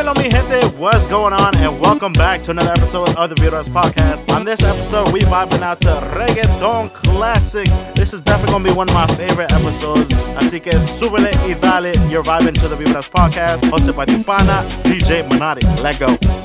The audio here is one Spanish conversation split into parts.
Dímelo, mi gente, what's going on? And welcome back to another episode of the Vibras Podcast. On this episode, we vibing out to reggaeton classics. This is definitely gonna be one of my favorite episodes. Así que súbele y dale. You're vibing to the Vibras Podcast. Hosted by Tipana, DJ Manati. Let go.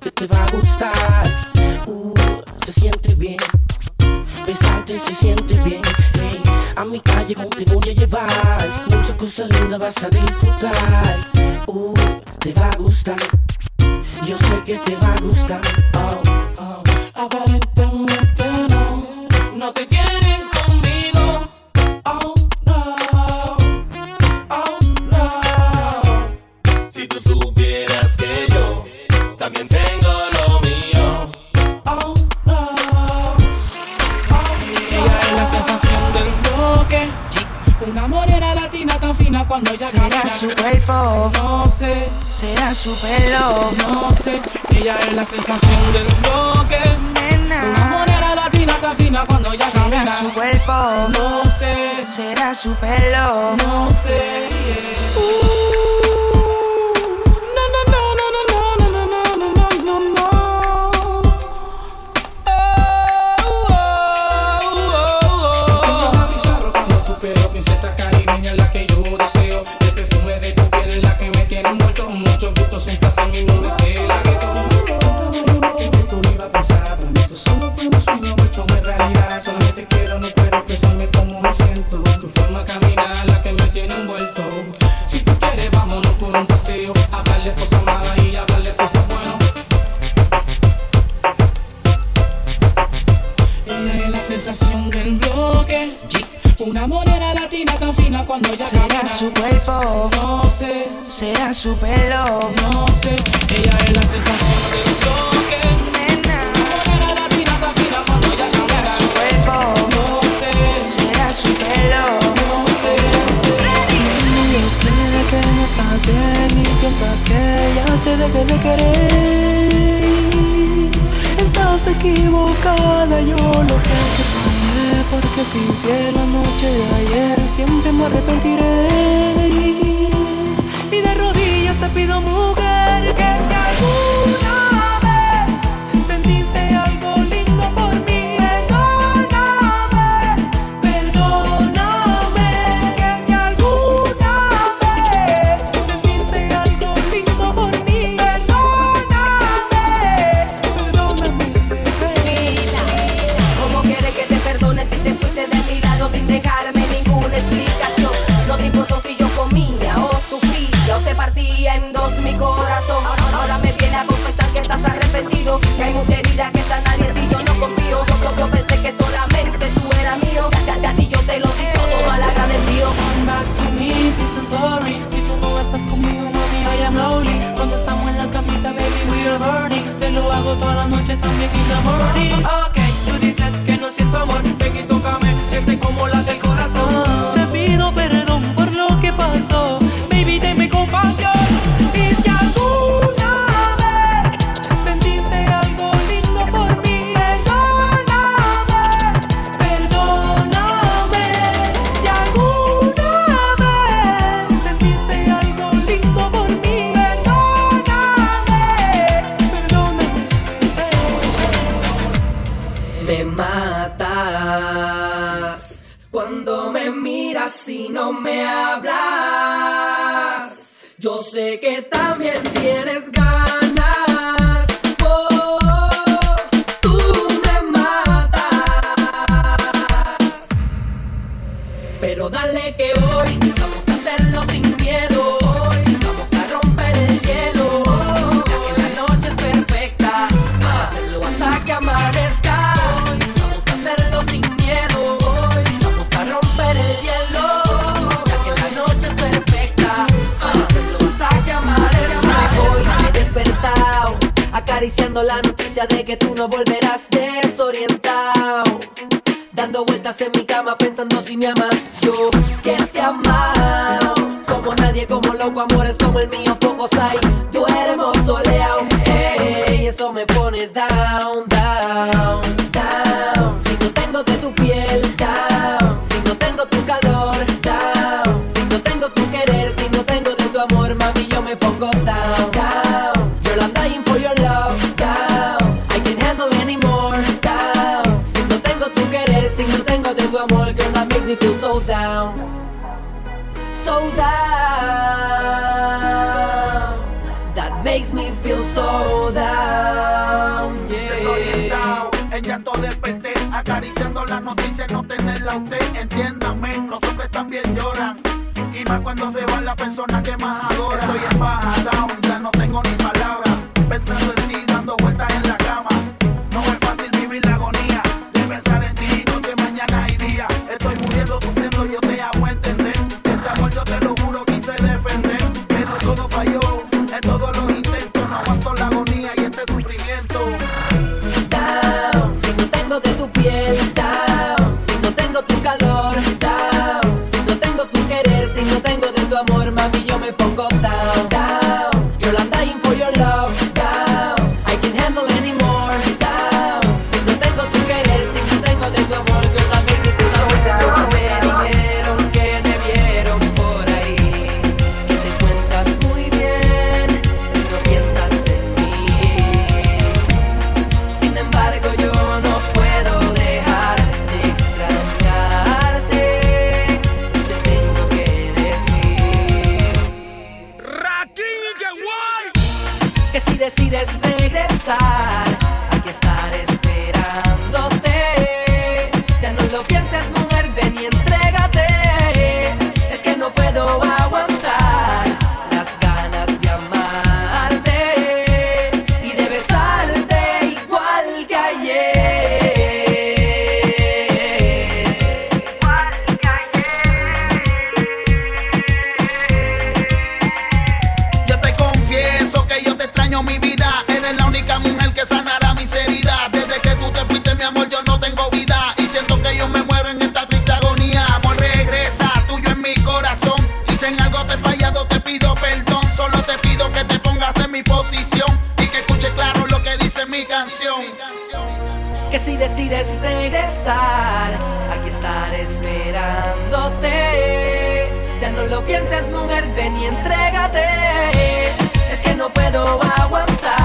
que te va a gustar. Uh, se siente bien, besarte se siente bien. Hey, a mi calle con te voy a llevar, muchas cosas lindas vas a disfrutar. Uh, te va a gustar, yo sé que te va a gustar. Oh. Será su cuerpo, no sé. Será su pelo, no sé. Ella es la sensación del bloque. Nena. Una moneda latina tan fina cuando ella Será su cuerpo, no sé. Será su pelo, no sé. Uh. No sé. Será su pelo. No sé. Ella es la sensación del bloque. Nena. Morena latina tan fina cuando ella Será su cuerpo. No sé. Será su pelo. No sé. Yo sé que no estás bien y piensas que ya te debe de querer. Estás equivocada, yo lo sé porque fui la noche de ayer. Siempre me arrepentiré. Y de rodillas te pido mucho harmony. que también acariciando la noticia de que tú no volverás desorientado. Dando vueltas en mi cama pensando si me amas. Yo que te amado. Como nadie, como loco, amores como el mío, pocos hay. Duermo soleado. Ey, eso me pone down, down, down. Si no tengo de tu piel, down. Si no tengo tu calor, down. me feel so down, so down. That makes me feel so down, yeah. En llanto desperté, acariciando la noticia, no tenerla usted. Entiéndame, los hombres también lloran. Y más cuando se van las personas que más adoran. Estoy en baja down, ya no tengo ni palabras. Pensando en que sanará mis heridas. Desde que tú te fuiste, mi amor, yo no tengo vida. Y siento que yo me muero en esta triste agonía. Amor, regresa, tuyo en mi corazón. Y si en algo te he fallado, te pido perdón. Solo te pido que te pongas en mi posición. Y que escuche claro lo que dice mi canción. Que si decides regresar, aquí estaré esperándote. Ya no lo pienses, mujer, ven y entrégate. Es que no puedo aguantar.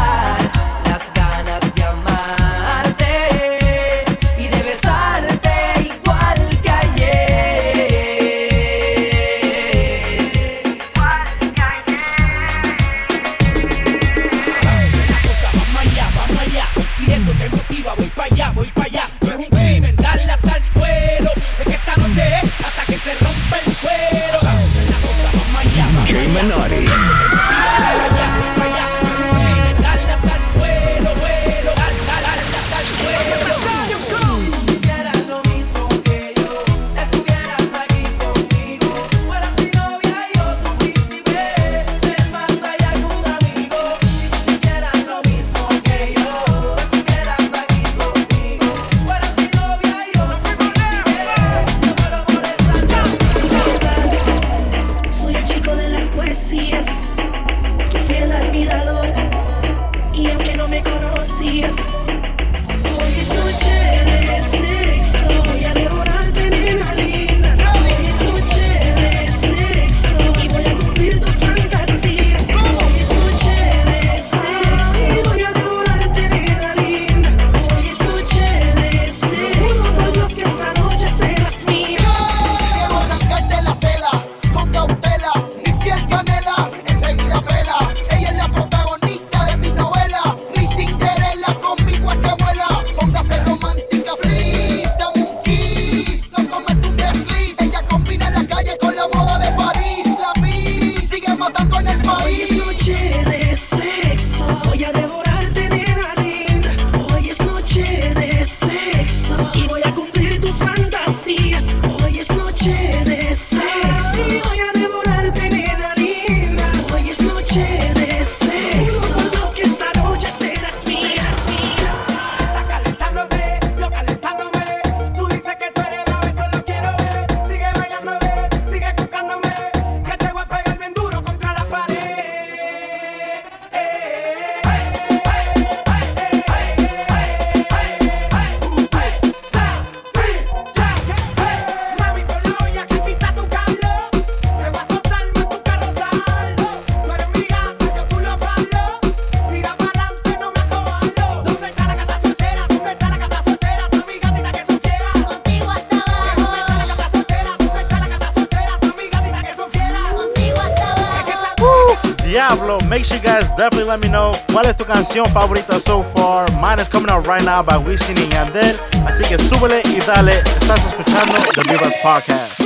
para allá, voy. canción favorita so far. Mine is coming out right now by Wisin y Yandel. Así que súbele y dale. Estás escuchando The Vivas Podcast.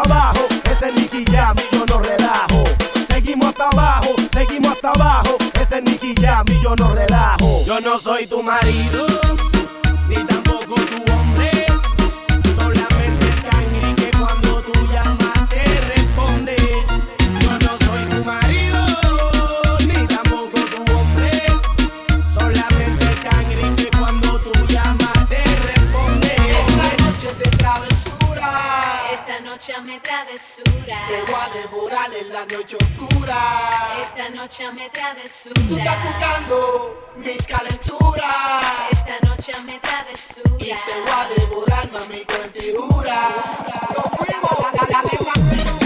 abajo, ese es Nicky Jam y yo no relajo. Seguimos hasta abajo, seguimos hasta abajo, ese es Nicky Jam y yo no relajo. Yo no soy tu marido. noche travesura. Te voy a devorar en la noche oscura. Esta noche me travesura. Tú estás buscando mi calentura. Esta noche me travesura. Y te voy a devorar, mami, con tijura. ¡Nos fuimos!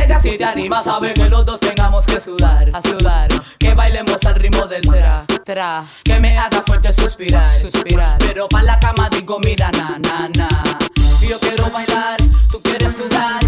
si te animas, sabe que los dos tengamos que sudar, a sudar. Que bailemos al ritmo del tra, tra. Que me haga fuerte suspirar, suspirar. Pero pa' la cama digo, mira, na, na, na. Yo quiero bailar, tú quieres sudar.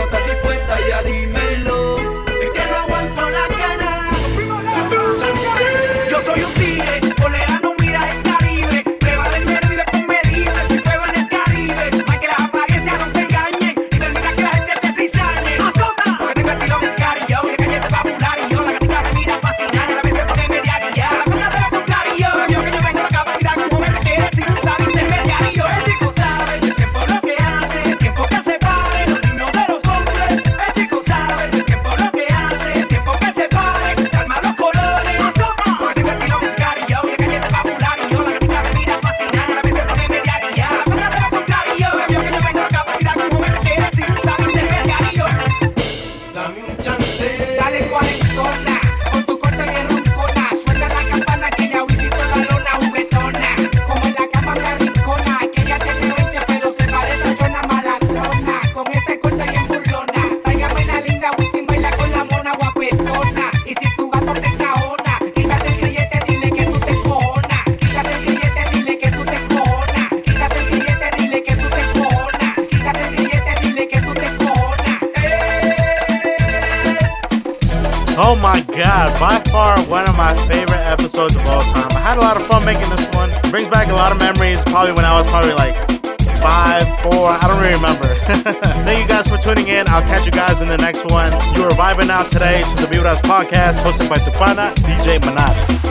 no estás dispuesta y a episodes of all time. I had a lot of fun making this one. Brings back a lot of memories, probably when I was probably like five, four, I don't really remember. Thank you guys for tuning in. I'll catch you guys in the next one. You are vibing out today to the Vibras podcast hosted by Tupana, DJ Manada.